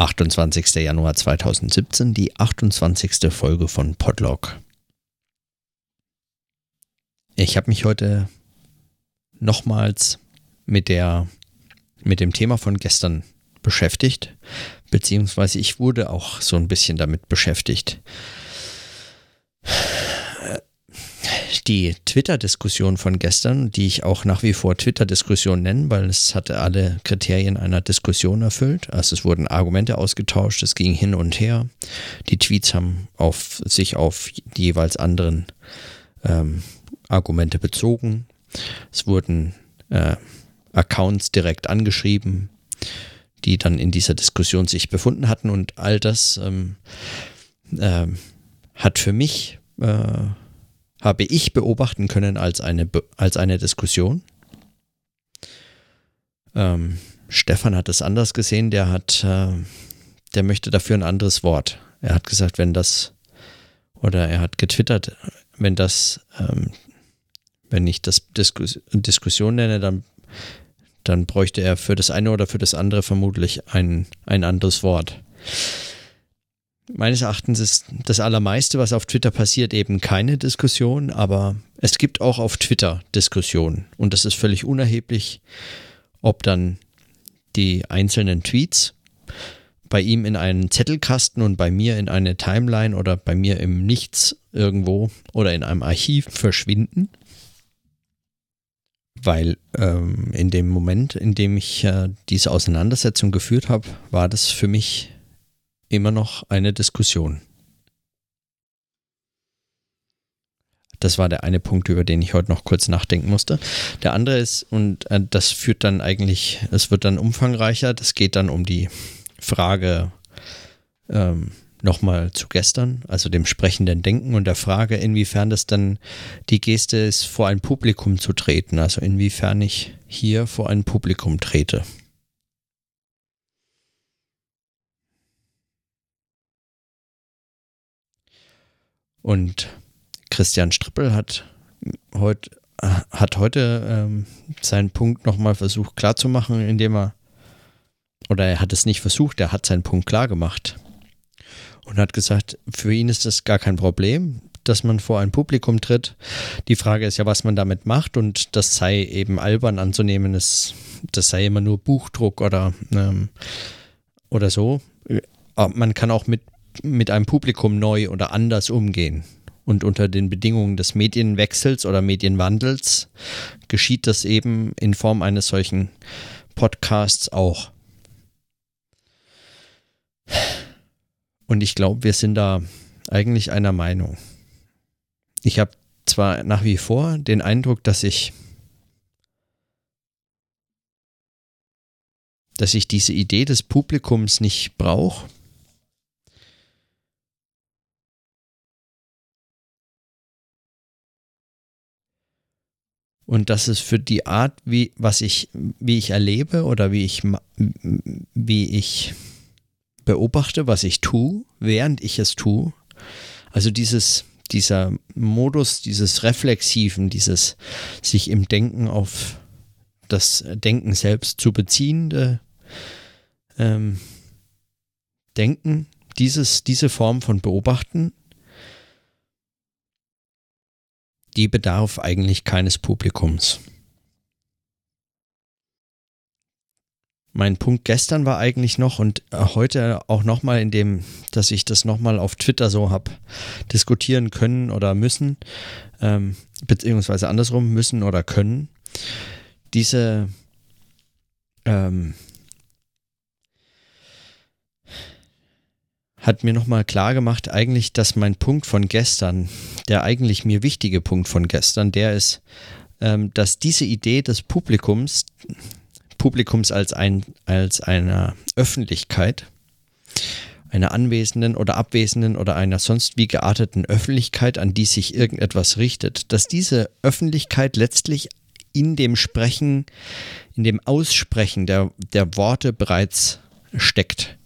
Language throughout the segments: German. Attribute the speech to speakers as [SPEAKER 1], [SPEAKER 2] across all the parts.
[SPEAKER 1] 28. Januar 2017, die 28. Folge von Podlog. Ich habe mich heute nochmals mit der mit dem Thema von gestern beschäftigt, beziehungsweise ich wurde auch so ein bisschen damit beschäftigt die Twitter-Diskussion von gestern, die ich auch nach wie vor Twitter-Diskussion nenne, weil es hatte alle Kriterien einer Diskussion erfüllt. Also es wurden Argumente ausgetauscht, es ging hin und her. Die Tweets haben auf, sich auf die jeweils anderen ähm, Argumente bezogen. Es wurden äh, Accounts direkt angeschrieben, die dann in dieser Diskussion sich befunden hatten und all das ähm, äh, hat für mich äh, habe ich beobachten können als eine, als eine Diskussion. Ähm, Stefan hat es anders gesehen, der hat, äh, der möchte dafür ein anderes Wort. Er hat gesagt, wenn das, oder er hat getwittert, wenn das, ähm, wenn ich das Diskus Diskussion nenne, dann, dann bräuchte er für das eine oder für das andere vermutlich ein, ein anderes Wort meines Erachtens ist das Allermeiste, was auf Twitter passiert, eben keine Diskussion, aber es gibt auch auf Twitter Diskussionen und das ist völlig unerheblich, ob dann die einzelnen Tweets bei ihm in einen Zettelkasten und bei mir in eine Timeline oder bei mir im Nichts irgendwo oder in einem Archiv verschwinden. Weil ähm, in dem Moment, in dem ich äh, diese Auseinandersetzung geführt habe, war das für mich immer noch eine Diskussion. Das war der eine Punkt, über den ich heute noch kurz nachdenken musste. Der andere ist, und äh, das führt dann eigentlich, es wird dann umfangreicher, das geht dann um die Frage ähm, nochmal zu gestern, also dem sprechenden Denken und der Frage, inwiefern das dann die Geste ist, vor ein Publikum zu treten, also inwiefern ich hier vor ein Publikum trete. Und Christian Strippel hat heute, hat heute ähm, seinen Punkt nochmal versucht klarzumachen, indem er, oder er hat es nicht versucht, er hat seinen Punkt klar gemacht und hat gesagt, für ihn ist das gar kein Problem, dass man vor ein Publikum tritt. Die Frage ist ja, was man damit macht und das sei eben albern anzunehmen, das, das sei immer nur Buchdruck oder, ähm, oder so. Man kann auch mit mit einem Publikum neu oder anders umgehen. Und unter den Bedingungen des Medienwechsels oder Medienwandels geschieht das eben in Form eines solchen Podcasts auch. Und ich glaube, wir sind da eigentlich einer Meinung. Ich habe zwar nach wie vor den Eindruck, dass ich dass ich diese Idee des Publikums nicht brauche Und das ist für die Art, wie, was ich, wie ich erlebe oder wie ich, wie ich beobachte, was ich tue, während ich es tue. Also dieses, dieser Modus, dieses Reflexiven, dieses sich im Denken auf das Denken selbst zu beziehende ähm, Denken, dieses, diese Form von Beobachten die bedarf eigentlich keines Publikums. Mein Punkt gestern war eigentlich noch und äh, heute auch nochmal in dem, dass ich das nochmal auf Twitter so habe diskutieren können oder müssen, ähm, beziehungsweise andersrum müssen oder können. Diese ähm, hat mir nochmal klar gemacht, eigentlich, dass mein Punkt von gestern, der eigentlich mir wichtige Punkt von gestern, der ist, ähm, dass diese Idee des Publikums, Publikums als, ein, als einer Öffentlichkeit, einer anwesenden oder abwesenden oder einer sonst wie gearteten Öffentlichkeit, an die sich irgendetwas richtet, dass diese Öffentlichkeit letztlich in dem Sprechen, in dem Aussprechen der, der Worte bereits steckt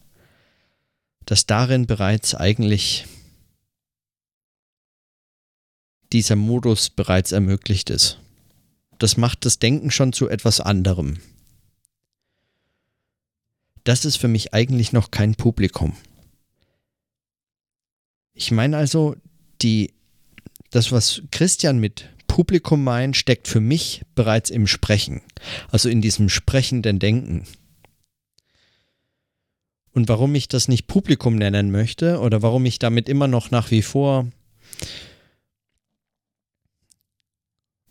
[SPEAKER 1] dass darin bereits eigentlich dieser Modus bereits ermöglicht ist. Das macht das Denken schon zu etwas anderem. das ist für mich eigentlich noch kein Publikum. Ich meine also, die, das, was Christian mit Publikum meint, steckt für mich bereits im Sprechen, also in diesem sprechenden Denken. Und warum ich das nicht Publikum nennen möchte oder warum ich damit immer noch nach wie vor,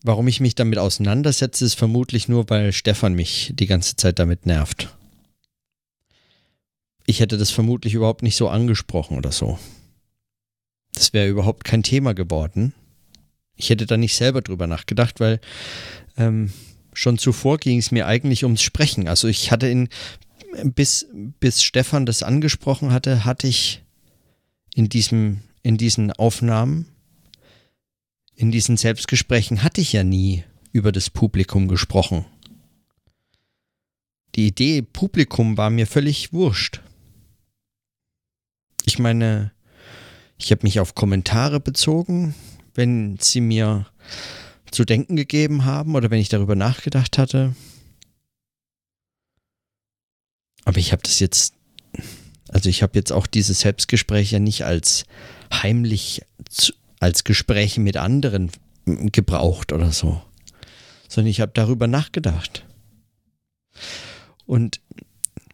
[SPEAKER 1] warum ich mich damit auseinandersetze, ist vermutlich nur, weil Stefan mich die ganze Zeit damit nervt. Ich hätte das vermutlich überhaupt nicht so angesprochen oder so. Das wäre überhaupt kein Thema geworden. Ich hätte da nicht selber drüber nachgedacht, weil ähm, schon zuvor ging es mir eigentlich ums Sprechen. Also ich hatte in bis, bis Stefan das angesprochen hatte, hatte ich in, diesem, in diesen Aufnahmen, in diesen Selbstgesprächen, hatte ich ja nie über das Publikum gesprochen. Die Idee Publikum war mir völlig wurscht. Ich meine, ich habe mich auf Kommentare bezogen, wenn sie mir zu denken gegeben haben oder wenn ich darüber nachgedacht hatte. Aber ich habe das jetzt, also ich habe jetzt auch diese Selbstgespräche nicht als heimlich, als Gespräche mit anderen gebraucht oder so, sondern ich habe darüber nachgedacht. Und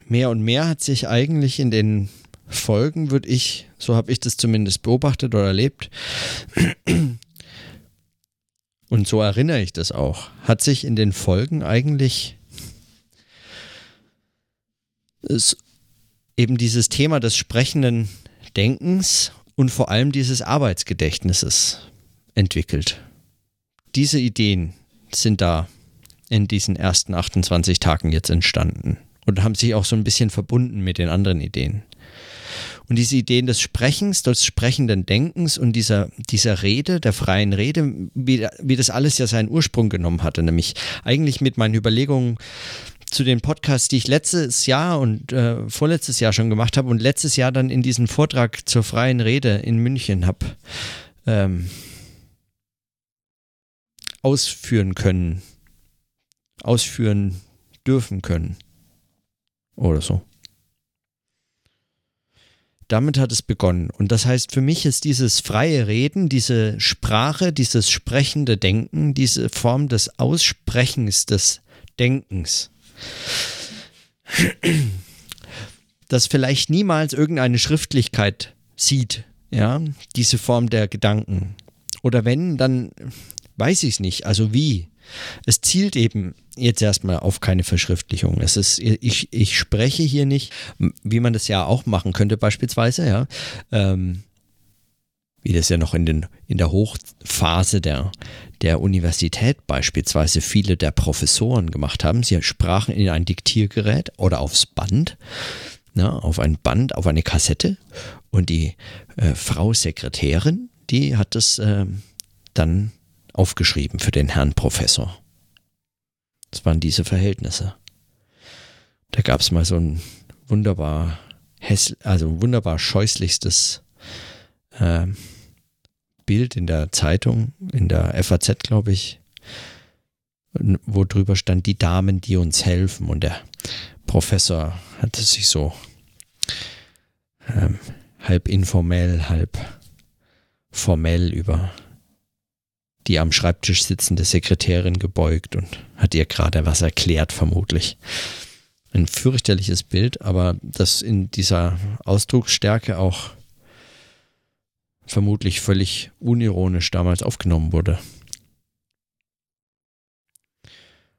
[SPEAKER 1] mehr und mehr hat sich eigentlich in den Folgen, würde ich, so habe ich das zumindest beobachtet oder erlebt, und so erinnere ich das auch, hat sich in den Folgen eigentlich ist eben dieses Thema des sprechenden Denkens und vor allem dieses Arbeitsgedächtnisses entwickelt. Diese Ideen sind da in diesen ersten 28 Tagen jetzt entstanden und haben sich auch so ein bisschen verbunden mit den anderen Ideen. Und diese Ideen des Sprechens, des sprechenden Denkens und dieser, dieser Rede, der freien Rede, wie, wie das alles ja seinen Ursprung genommen hatte, nämlich eigentlich mit meinen Überlegungen zu den Podcasts, die ich letztes Jahr und äh, vorletztes Jahr schon gemacht habe und letztes Jahr dann in diesen Vortrag zur freien Rede in München habe ähm, ausführen können, ausführen dürfen können oder so. Damit hat es begonnen. Und das heißt, für mich ist dieses freie Reden, diese Sprache, dieses sprechende Denken, diese Form des Aussprechens des Denkens, das vielleicht niemals irgendeine Schriftlichkeit sieht, ja, diese Form der Gedanken. Oder wenn, dann weiß ich es nicht. Also wie? Es zielt eben jetzt erstmal auf keine Verschriftlichung. Es ist, ich, ich spreche hier nicht, wie man das ja auch machen könnte, beispielsweise, ja. Ähm, wie das ja noch in, den, in der Hochphase der, der Universität beispielsweise viele der Professoren gemacht haben. Sie sprachen in ein Diktiergerät oder aufs Band, na, auf ein Band, auf eine Kassette und die äh, Frau Sekretärin, die hat es äh, dann aufgeschrieben für den Herrn Professor. Das waren diese Verhältnisse. Da gab es mal so ein wunderbar häss also wunderbar scheußlichstes äh, Bild in der Zeitung, in der FAZ, glaube ich, wo drüber stand, die Damen, die uns helfen. Und der Professor hatte sich so ähm, halb informell, halb formell über die am Schreibtisch sitzende Sekretärin gebeugt und hat ihr gerade was erklärt, vermutlich. Ein fürchterliches Bild, aber das in dieser Ausdrucksstärke auch vermutlich völlig unironisch damals aufgenommen wurde.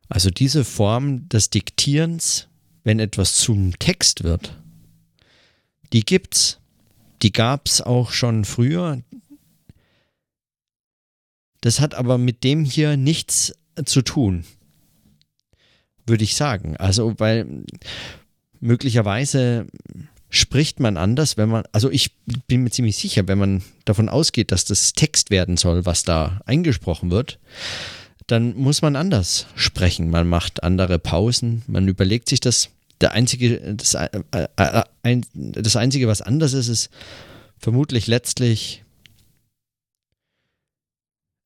[SPEAKER 1] Also diese Form des Diktierens, wenn etwas zum Text wird, die gibt's. Die gab's auch schon früher. Das hat aber mit dem hier nichts zu tun, würde ich sagen. Also, weil möglicherweise spricht man anders, wenn man, also ich bin mir ziemlich sicher, wenn man davon ausgeht, dass das Text werden soll, was da eingesprochen wird, dann muss man anders sprechen. Man macht andere Pausen, man überlegt sich das. Der einzige, das, äh, äh, ein, das Einzige, was anders ist, ist vermutlich letztlich,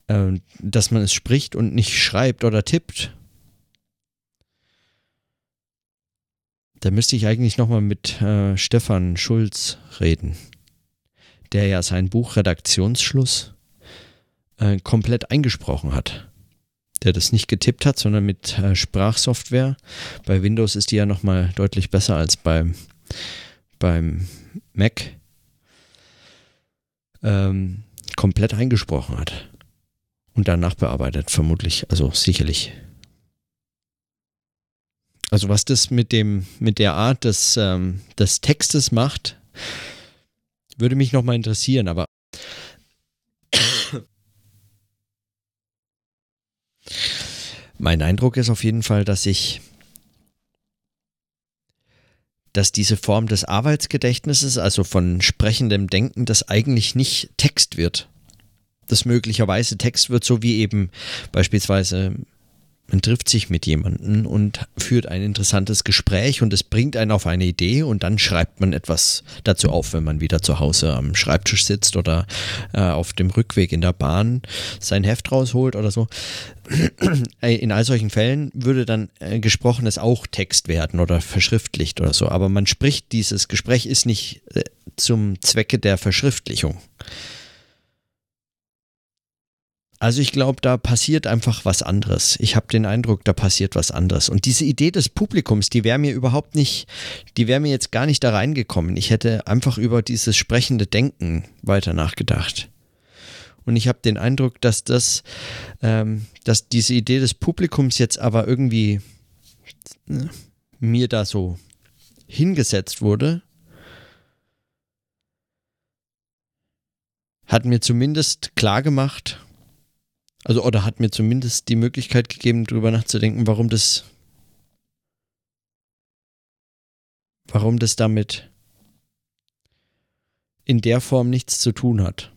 [SPEAKER 1] äh, dass man es spricht und nicht schreibt oder tippt. Da müsste ich eigentlich nochmal mit äh, Stefan Schulz reden, der ja sein Buch Redaktionsschluss äh, komplett eingesprochen hat. Der das nicht getippt hat, sondern mit äh, Sprachsoftware. Bei Windows ist die ja nochmal deutlich besser als beim, beim Mac. Ähm, komplett eingesprochen hat. Und danach bearbeitet, vermutlich, also sicherlich. Also was das mit dem, mit der Art des, ähm, des Textes macht, würde mich nochmal interessieren, aber mein Eindruck ist auf jeden Fall, dass ich, dass diese Form des Arbeitsgedächtnisses, also von sprechendem Denken, das eigentlich nicht Text wird. Das möglicherweise Text wird, so wie eben beispielsweise man trifft sich mit jemandem und führt ein interessantes Gespräch und es bringt einen auf eine Idee und dann schreibt man etwas dazu auf, wenn man wieder zu Hause am Schreibtisch sitzt oder äh, auf dem Rückweg in der Bahn sein Heft rausholt oder so. In all solchen Fällen würde dann äh, gesprochenes auch Text werden oder verschriftlicht oder so, aber man spricht, dieses Gespräch ist nicht äh, zum Zwecke der Verschriftlichung. Also ich glaube, da passiert einfach was anderes. Ich habe den Eindruck, da passiert was anderes. Und diese Idee des Publikums, die wäre mir überhaupt nicht, die wäre mir jetzt gar nicht da reingekommen. Ich hätte einfach über dieses sprechende Denken weiter nachgedacht. Und ich habe den Eindruck, dass das, ähm, dass diese Idee des Publikums jetzt aber irgendwie äh, mir da so hingesetzt wurde, hat mir zumindest klar gemacht, also, oder hat mir zumindest die Möglichkeit gegeben, darüber nachzudenken, warum das, warum das damit in der Form nichts zu tun hat.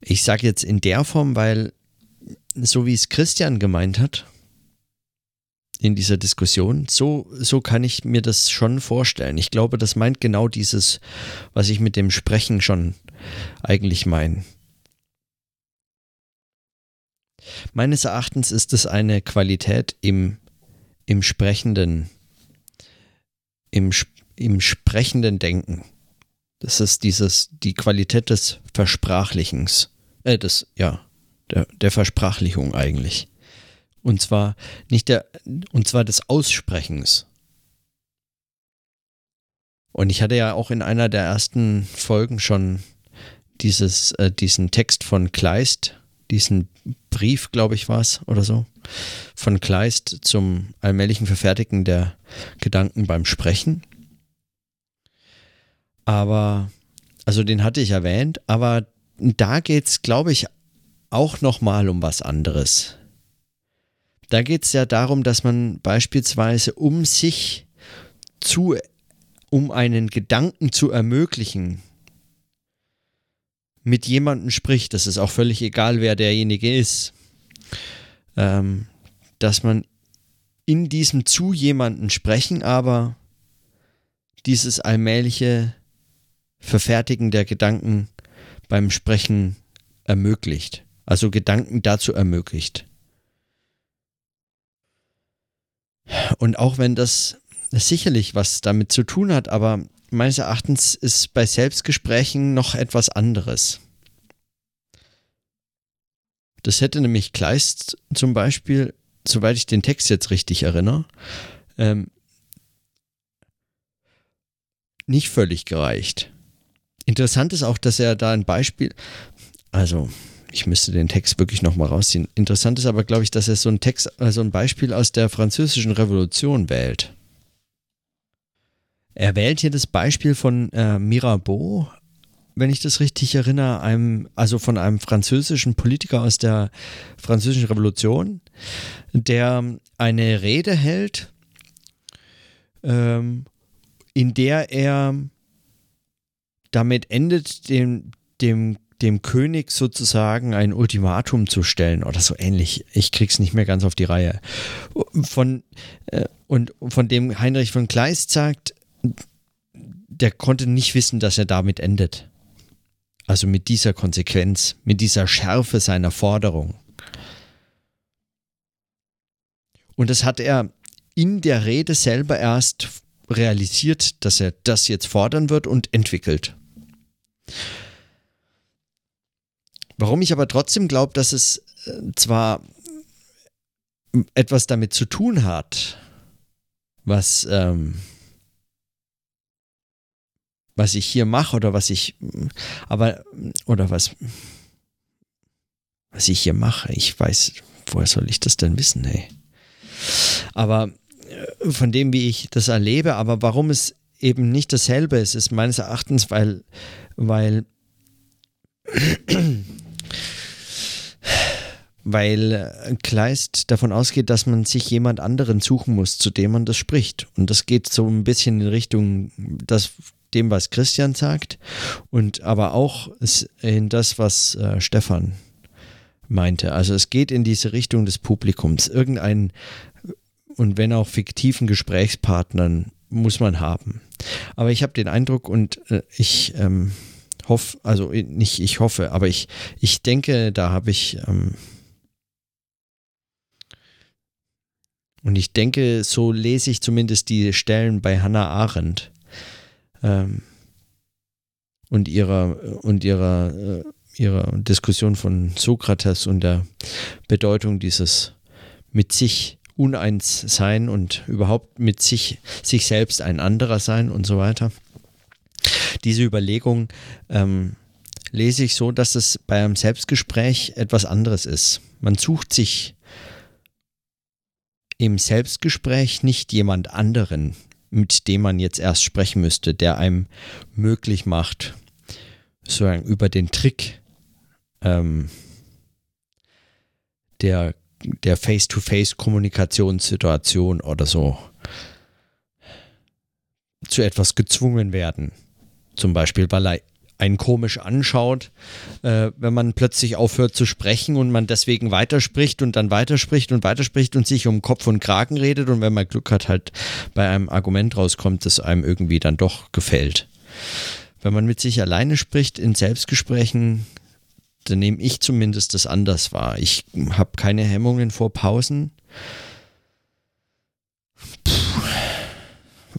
[SPEAKER 1] Ich sage jetzt in der Form, weil so wie es Christian gemeint hat in dieser Diskussion, so, so kann ich mir das schon vorstellen. Ich glaube, das meint genau dieses, was ich mit dem Sprechen schon eigentlich meine. Meines Erachtens ist es eine Qualität im, im sprechenden, im, im sprechenden Denken. Das ist dieses, die Qualität des Versprachlichens, äh, des, ja, der, der Versprachlichung eigentlich. Und zwar nicht der, und zwar des Aussprechens. Und ich hatte ja auch in einer der ersten Folgen schon dieses, äh, diesen Text von Kleist diesen Brief, glaube ich, war es oder so, von Kleist zum allmählichen Verfertigen der Gedanken beim Sprechen. Aber, also den hatte ich erwähnt, aber da geht es, glaube ich, auch nochmal um was anderes. Da geht es ja darum, dass man beispielsweise um sich zu, um einen Gedanken zu ermöglichen, mit jemandem spricht, das ist auch völlig egal, wer derjenige ist, ähm, dass man in diesem zu jemanden sprechen, aber dieses allmähliche Verfertigen der Gedanken beim Sprechen ermöglicht. Also Gedanken dazu ermöglicht. Und auch wenn das sicherlich was damit zu tun hat, aber meines Erachtens ist bei Selbstgesprächen noch etwas anderes. Das hätte nämlich Kleist zum Beispiel, soweit ich den Text jetzt richtig erinnere, ähm, nicht völlig gereicht. Interessant ist auch, dass er da ein Beispiel, also ich müsste den Text wirklich nochmal rausziehen. Interessant ist aber, glaube ich, dass er so ein Text, also ein Beispiel aus der französischen Revolution wählt. Er wählt hier das Beispiel von äh, Mirabeau, wenn ich das richtig erinnere, einem, also von einem französischen Politiker aus der französischen Revolution, der eine Rede hält, ähm, in der er damit endet, dem, dem, dem König sozusagen ein Ultimatum zu stellen oder so ähnlich. Ich krieg's nicht mehr ganz auf die Reihe. Von, äh, und von dem Heinrich von Kleist sagt, der konnte nicht wissen, dass er damit endet. Also mit dieser Konsequenz, mit dieser Schärfe seiner Forderung. Und das hat er in der Rede selber erst realisiert, dass er das jetzt fordern wird und entwickelt. Warum ich aber trotzdem glaube, dass es äh, zwar etwas damit zu tun hat, was, ähm, was ich hier mache oder was ich, aber, oder was, was ich hier mache. Ich weiß, woher soll ich das denn wissen, ey? Aber äh, von dem, wie ich das erlebe, aber warum es eben nicht dasselbe ist, ist meines Erachtens, weil, weil weil äh, Kleist davon ausgeht, dass man sich jemand anderen suchen muss, zu dem man das spricht. Und das geht so ein bisschen in Richtung das, dem, was Christian sagt, und aber auch in das, was äh, Stefan meinte. Also es geht in diese Richtung des Publikums. Irgendein und wenn auch fiktiven Gesprächspartnern muss man haben. Aber ich habe den Eindruck und äh, ich ähm, hoffe, also nicht ich hoffe, aber ich, ich denke, da habe ich ähm, Und ich denke, so lese ich zumindest die Stellen bei Hannah Arendt ähm, und ihrer und ihrer, äh, ihrer Diskussion von Sokrates und der Bedeutung dieses mit sich uneins sein und überhaupt mit sich, sich selbst ein anderer sein und so weiter. Diese Überlegung ähm, lese ich so, dass es bei einem Selbstgespräch etwas anderes ist. Man sucht sich im Selbstgespräch nicht jemand anderen, mit dem man jetzt erst sprechen müsste, der einem möglich macht, sozusagen über den Trick ähm, der, der Face-to-Face-Kommunikationssituation oder so zu etwas gezwungen werden. Zum Beispiel, weil er einen komisch anschaut, äh, wenn man plötzlich aufhört zu sprechen und man deswegen weiterspricht und dann weiterspricht und weiterspricht und sich um Kopf und Kragen redet und wenn man Glück hat, halt bei einem Argument rauskommt, das einem irgendwie dann doch gefällt. Wenn man mit sich alleine spricht in Selbstgesprächen, dann nehme ich zumindest das anders wahr. Ich habe keine Hemmungen vor Pausen.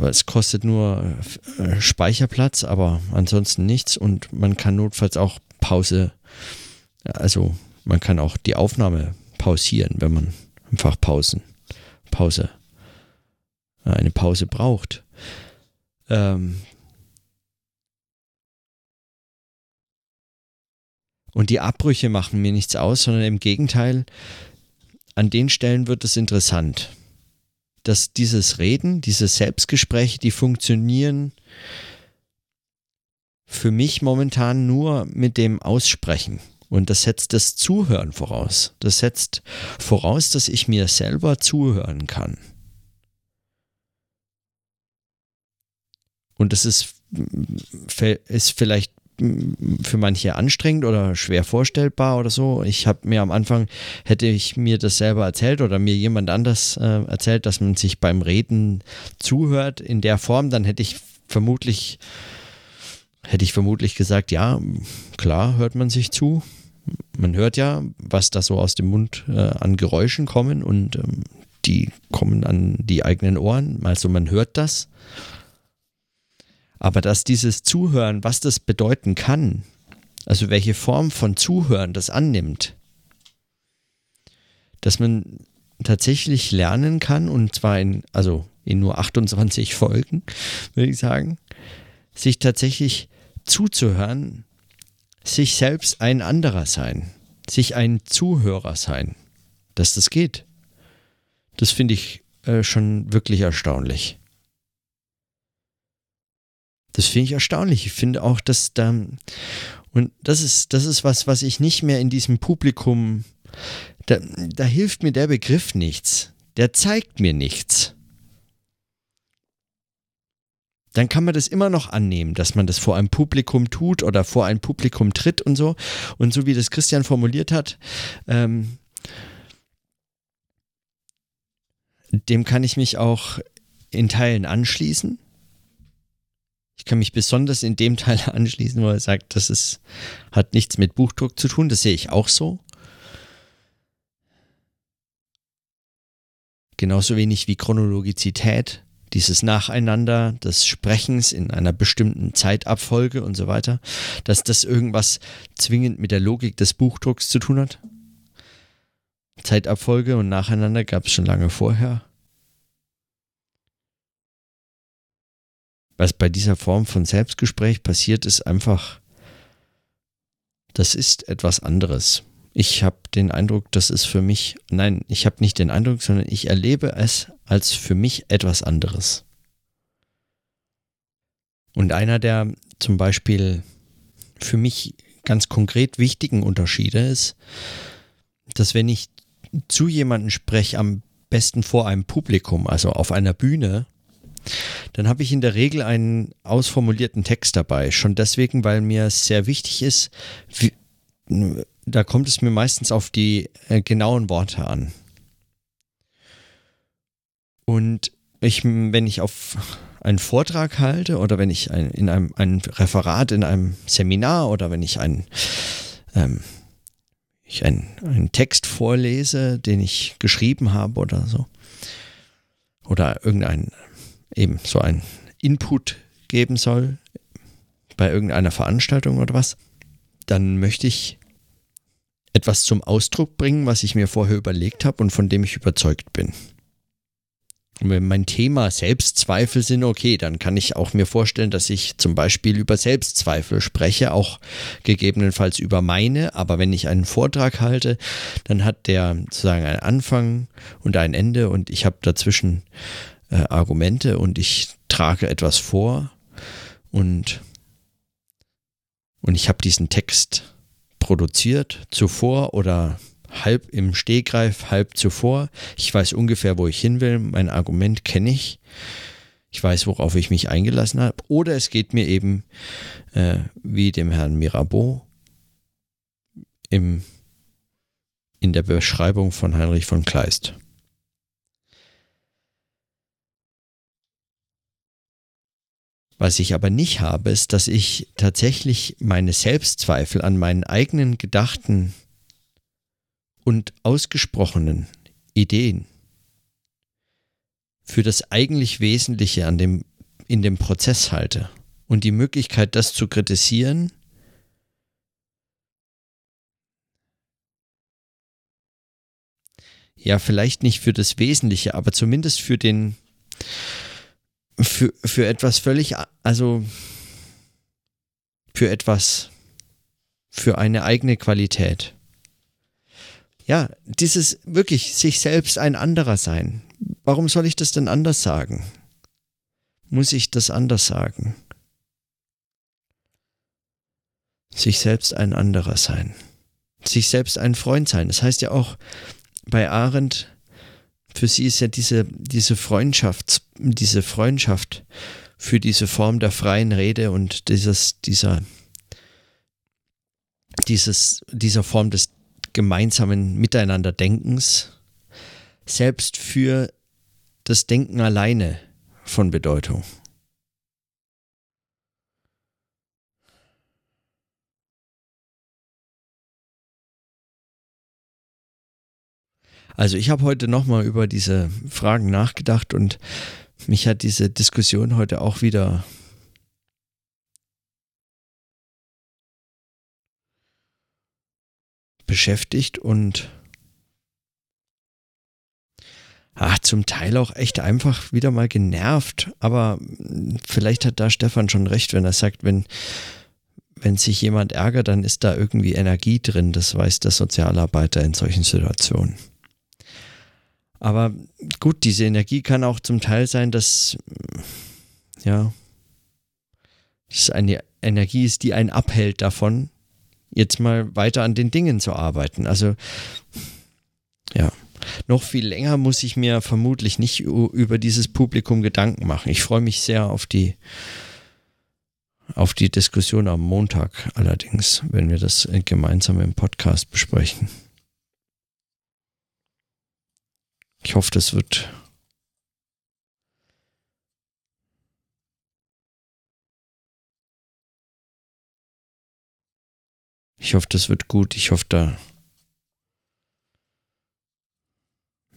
[SPEAKER 1] Es kostet nur äh, Speicherplatz, aber ansonsten nichts. Und man kann notfalls auch Pause, also man kann auch die Aufnahme pausieren, wenn man einfach Pausen, Pause, äh, eine Pause braucht. Ähm. Und die Abbrüche machen mir nichts aus, sondern im Gegenteil, an den Stellen wird es interessant dass dieses Reden, diese Selbstgespräche, die funktionieren für mich momentan nur mit dem Aussprechen. Und das setzt das Zuhören voraus. Das setzt voraus, dass ich mir selber zuhören kann. Und das ist, ist vielleicht für manche anstrengend oder schwer vorstellbar oder so. Ich habe mir am Anfang, hätte ich mir das selber erzählt oder mir jemand anders äh, erzählt, dass man sich beim Reden zuhört in der Form, dann hätte ich vermutlich, hätte ich vermutlich gesagt, ja, klar hört man sich zu. Man hört ja, was da so aus dem Mund äh, an Geräuschen kommen und ähm, die kommen an die eigenen Ohren. Also man hört das. Aber dass dieses Zuhören, was das bedeuten kann, also welche Form von Zuhören das annimmt, dass man tatsächlich lernen kann, und zwar in, also in nur 28 Folgen, würde ich sagen, sich tatsächlich zuzuhören, sich selbst ein anderer sein, sich ein Zuhörer sein, dass das geht. Das finde ich äh, schon wirklich erstaunlich. Das finde ich erstaunlich. Ich finde auch, dass da, und das ist, das ist was, was ich nicht mehr in diesem Publikum, da, da hilft mir der Begriff nichts. Der zeigt mir nichts. Dann kann man das immer noch annehmen, dass man das vor einem Publikum tut oder vor ein Publikum tritt und so. Und so wie das Christian formuliert hat, ähm, dem kann ich mich auch in Teilen anschließen. Ich kann mich besonders in dem Teil anschließen, wo er sagt, das ist, hat nichts mit Buchdruck zu tun. Das sehe ich auch so. genauso wenig wie Chronologizität, dieses Nacheinander des Sprechens in einer bestimmten Zeitabfolge und so weiter, dass das irgendwas zwingend mit der Logik des Buchdrucks zu tun hat? Zeitabfolge und Nacheinander gab es schon lange vorher. Was bei dieser Form von Selbstgespräch passiert, ist einfach, das ist etwas anderes. Ich habe den Eindruck, das ist für mich, nein, ich habe nicht den Eindruck, sondern ich erlebe es als für mich etwas anderes. Und einer der zum Beispiel für mich ganz konkret wichtigen Unterschiede ist, dass wenn ich zu jemandem spreche, am besten vor einem Publikum, also auf einer Bühne, dann habe ich in der Regel einen ausformulierten Text dabei. Schon deswegen, weil mir sehr wichtig ist, wie, da kommt es mir meistens auf die äh, genauen Worte an. Und ich, wenn ich auf einen Vortrag halte oder wenn ich ein, in einem ein Referat in einem Seminar oder wenn ich ein ähm, ich einen, einen Text vorlese, den ich geschrieben habe oder so. Oder irgendein, eben so ein Input geben soll bei irgendeiner Veranstaltung oder was, dann möchte ich etwas zum Ausdruck bringen, was ich mir vorher überlegt habe und von dem ich überzeugt bin. Und wenn mein Thema Selbstzweifel sind, okay, dann kann ich auch mir vorstellen, dass ich zum Beispiel über Selbstzweifel spreche, auch gegebenenfalls über meine. Aber wenn ich einen Vortrag halte, dann hat der sozusagen einen Anfang und ein Ende und ich habe dazwischen äh, Argumente und ich trage etwas vor und, und ich habe diesen Text produziert zuvor oder halb im Stehgreif, halb zuvor. Ich weiß ungefähr, wo ich hin will. Mein Argument kenne ich. Ich weiß, worauf ich mich eingelassen habe. Oder es geht mir eben äh, wie dem Herrn Mirabeau im, in der Beschreibung von Heinrich von Kleist. Was ich aber nicht habe, ist, dass ich tatsächlich meine Selbstzweifel an meinen eigenen Gedachten und ausgesprochenen Ideen für das eigentlich Wesentliche an dem, in dem Prozess halte und die Möglichkeit, das zu kritisieren, ja, vielleicht nicht für das Wesentliche, aber zumindest für den, für, für etwas völlig, also für etwas, für eine eigene Qualität ja, dieses wirklich sich selbst ein anderer sein. Warum soll ich das denn anders sagen? Muss ich das anders sagen? Sich selbst ein anderer sein. Sich selbst ein Freund sein. Das heißt ja auch bei Arendt, für sie ist ja diese, diese Freundschaft, diese Freundschaft für diese Form der freien Rede und dieses, dieser, dieses, dieser Form des gemeinsamen Miteinanderdenkens selbst für das Denken alleine von Bedeutung. Also ich habe heute nochmal über diese Fragen nachgedacht und mich hat diese Diskussion heute auch wieder beschäftigt und ach, zum Teil auch echt einfach wieder mal genervt. Aber vielleicht hat da Stefan schon recht, wenn er sagt, wenn, wenn sich jemand ärgert, dann ist da irgendwie Energie drin. Das weiß der Sozialarbeiter in solchen Situationen. Aber gut, diese Energie kann auch zum Teil sein, dass ja, dass eine Energie ist, die einen abhält davon, jetzt mal weiter an den Dingen zu arbeiten. Also ja, noch viel länger muss ich mir vermutlich nicht über dieses Publikum Gedanken machen. Ich freue mich sehr auf die auf die Diskussion am Montag allerdings, wenn wir das gemeinsam im Podcast besprechen. Ich hoffe, das wird Ich hoffe, das wird gut. Ich hoffe, da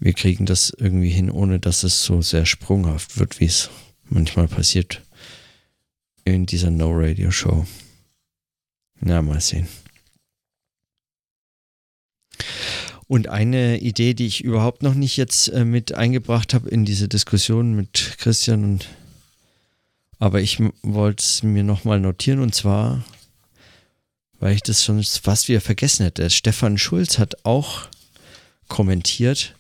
[SPEAKER 1] wir kriegen das irgendwie hin, ohne dass es so sehr sprunghaft wird, wie es manchmal passiert in dieser No-Radio-Show. Na, mal sehen. Und eine Idee, die ich überhaupt noch nicht jetzt äh, mit eingebracht habe in diese Diskussion mit Christian und aber ich wollte es mir nochmal notieren und zwar, weil ich das schon fast wieder vergessen hätte. Stefan Schulz hat auch kommentiert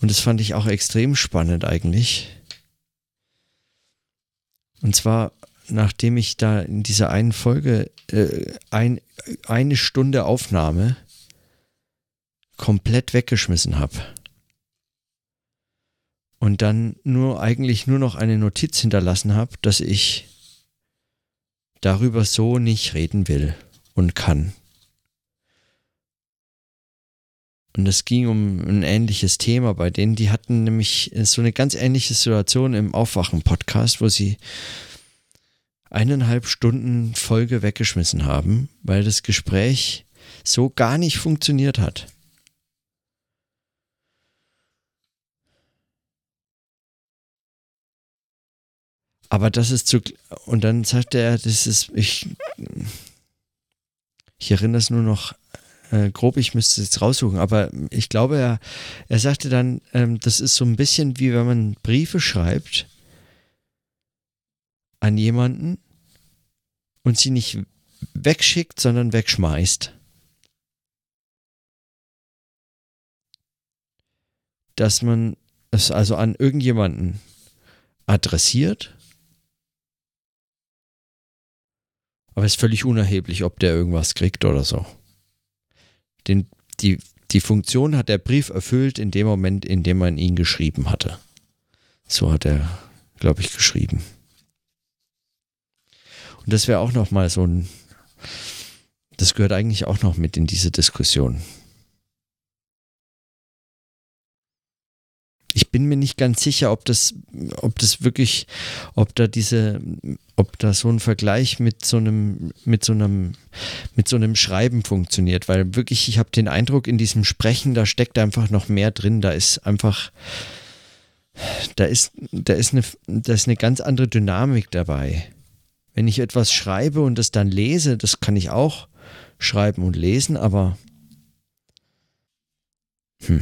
[SPEAKER 1] und das fand ich auch extrem spannend eigentlich. Und zwar, nachdem ich da in dieser einen Folge äh, ein, eine Stunde Aufnahme komplett weggeschmissen habe. Und dann nur eigentlich nur noch eine Notiz hinterlassen habe, dass ich darüber so nicht reden will und kann. Und es ging um ein ähnliches Thema bei denen. Die hatten nämlich so eine ganz ähnliche Situation im Aufwachen-Podcast, wo sie eineinhalb Stunden Folge weggeschmissen haben, weil das Gespräch so gar nicht funktioniert hat. Aber das ist zu. Und dann sagte er, das ist. Ich, ich erinnere es nur noch äh, grob, ich müsste es jetzt raussuchen, aber ich glaube, er, er sagte dann, ähm, das ist so ein bisschen wie wenn man Briefe schreibt an jemanden und sie nicht wegschickt, sondern wegschmeißt. Dass man es also an irgendjemanden adressiert Aber es ist völlig unerheblich, ob der irgendwas kriegt oder so. Den, die, die Funktion hat der Brief erfüllt in dem Moment, in dem man ihn geschrieben hatte. So hat er, glaube ich, geschrieben. Und das wäre auch noch mal so ein, das gehört eigentlich auch noch mit in diese Diskussion. Ich bin mir nicht ganz sicher, ob das, ob das wirklich, ob da diese, ob da so ein Vergleich mit so einem, mit so einem, mit so einem Schreiben funktioniert, weil wirklich, ich habe den Eindruck, in diesem Sprechen, da steckt einfach noch mehr drin. Da ist einfach, da ist, da ist eine, da ist eine ganz andere Dynamik dabei. Wenn ich etwas schreibe und das dann lese, das kann ich auch schreiben und lesen, aber hm.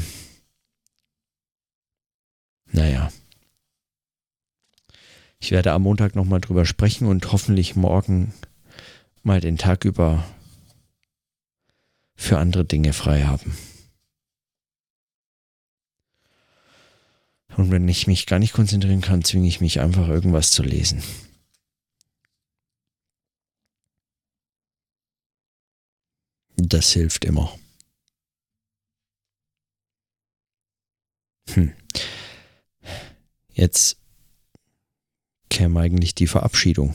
[SPEAKER 1] Naja. Ich werde am Montag nochmal drüber sprechen und hoffentlich morgen mal den Tag über für andere Dinge frei haben. Und wenn ich mich gar nicht konzentrieren kann, zwinge ich mich einfach irgendwas zu lesen. Das hilft immer. Hm. Jetzt käme eigentlich die Verabschiedung,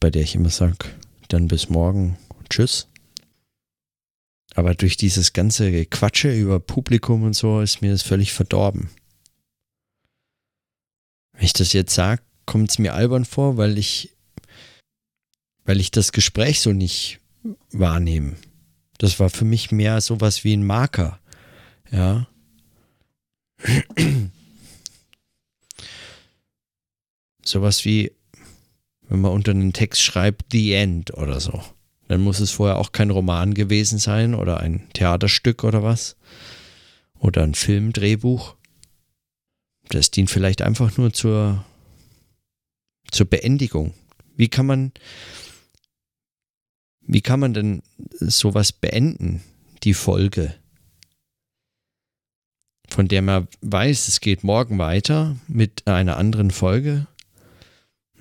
[SPEAKER 1] bei der ich immer sage, dann bis morgen, tschüss. Aber durch dieses ganze Quatsche über Publikum und so ist mir das völlig verdorben. Wenn ich das jetzt sage, kommt es mir albern vor, weil ich, weil ich das Gespräch so nicht wahrnehme. Das war für mich mehr sowas wie ein Marker. Ja. Sowas wie, wenn man unter einen Text schreibt, The End oder so. Dann muss es vorher auch kein Roman gewesen sein oder ein Theaterstück oder was. Oder ein Filmdrehbuch. Das dient vielleicht einfach nur zur, zur Beendigung. Wie kann man, wie kann man denn sowas beenden, die Folge? Von der man weiß, es geht morgen weiter mit einer anderen Folge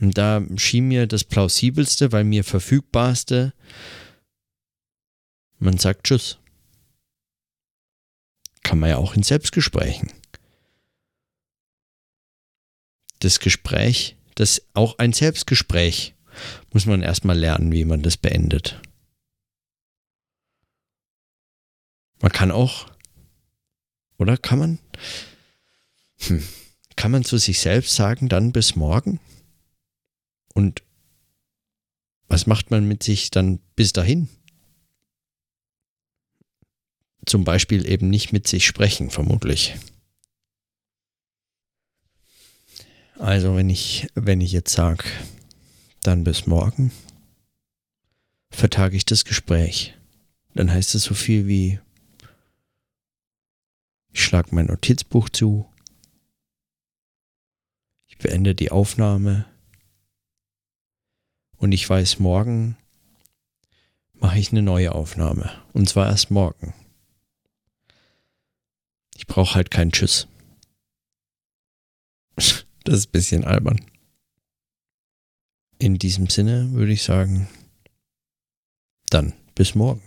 [SPEAKER 1] und da schien mir das plausibelste, weil mir verfügbarste, man sagt Tschüss. Kann man ja auch in Selbstgesprächen. Das Gespräch, das auch ein Selbstgespräch, muss man erstmal lernen, wie man das beendet. Man kann auch, oder kann man, hm, kann man zu sich selbst sagen, dann bis morgen? Und was macht man mit sich dann bis dahin? zum Beispiel eben nicht mit sich sprechen, vermutlich. Also wenn ich, wenn ich jetzt sage, dann bis morgen, vertage ich das Gespräch. Dann heißt es so viel wie, ich schlage mein Notizbuch zu, ich beende die Aufnahme und ich weiß, morgen mache ich eine neue Aufnahme. Und zwar erst morgen. Ich brauche halt keinen Tschüss. Das ist ein bisschen albern. In diesem Sinne würde ich sagen, dann bis morgen.